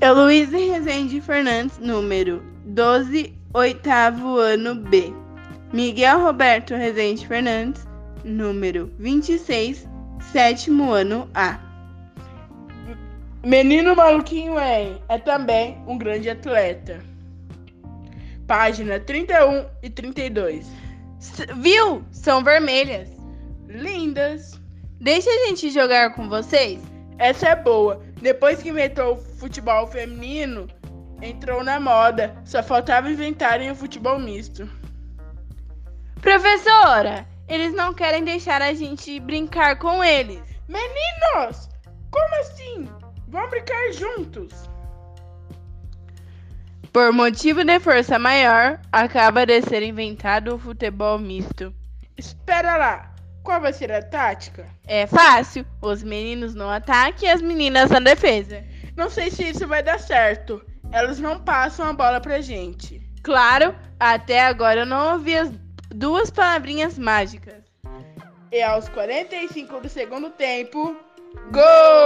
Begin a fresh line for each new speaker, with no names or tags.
Heloísa Rezende Fernandes, número 12, oitavo ano B. Miguel Roberto Rezende Fernandes, número 26, sétimo ano A.
Menino Maluquinho é, é também um grande atleta. Página 31 e 32.
S- Viu? São vermelhas.
Lindas.
Deixa a gente jogar com vocês?
Essa é boa. Depois que inventou o futebol feminino, entrou na moda. Só faltava inventarem o futebol misto.
Professora, eles não querem deixar a gente brincar com eles.
Meninos! Como assim? Vamos brincar juntos.
Por motivo de força maior, acaba de ser inventado o futebol misto.
Espera lá. Qual vai ser a tática?
É fácil, os meninos no ataque e as meninas na defesa.
Não sei se isso vai dar certo. Elas não passam a bola pra gente.
Claro, até agora eu não ouvi as duas palavrinhas mágicas.
E aos 45 do segundo tempo, gol!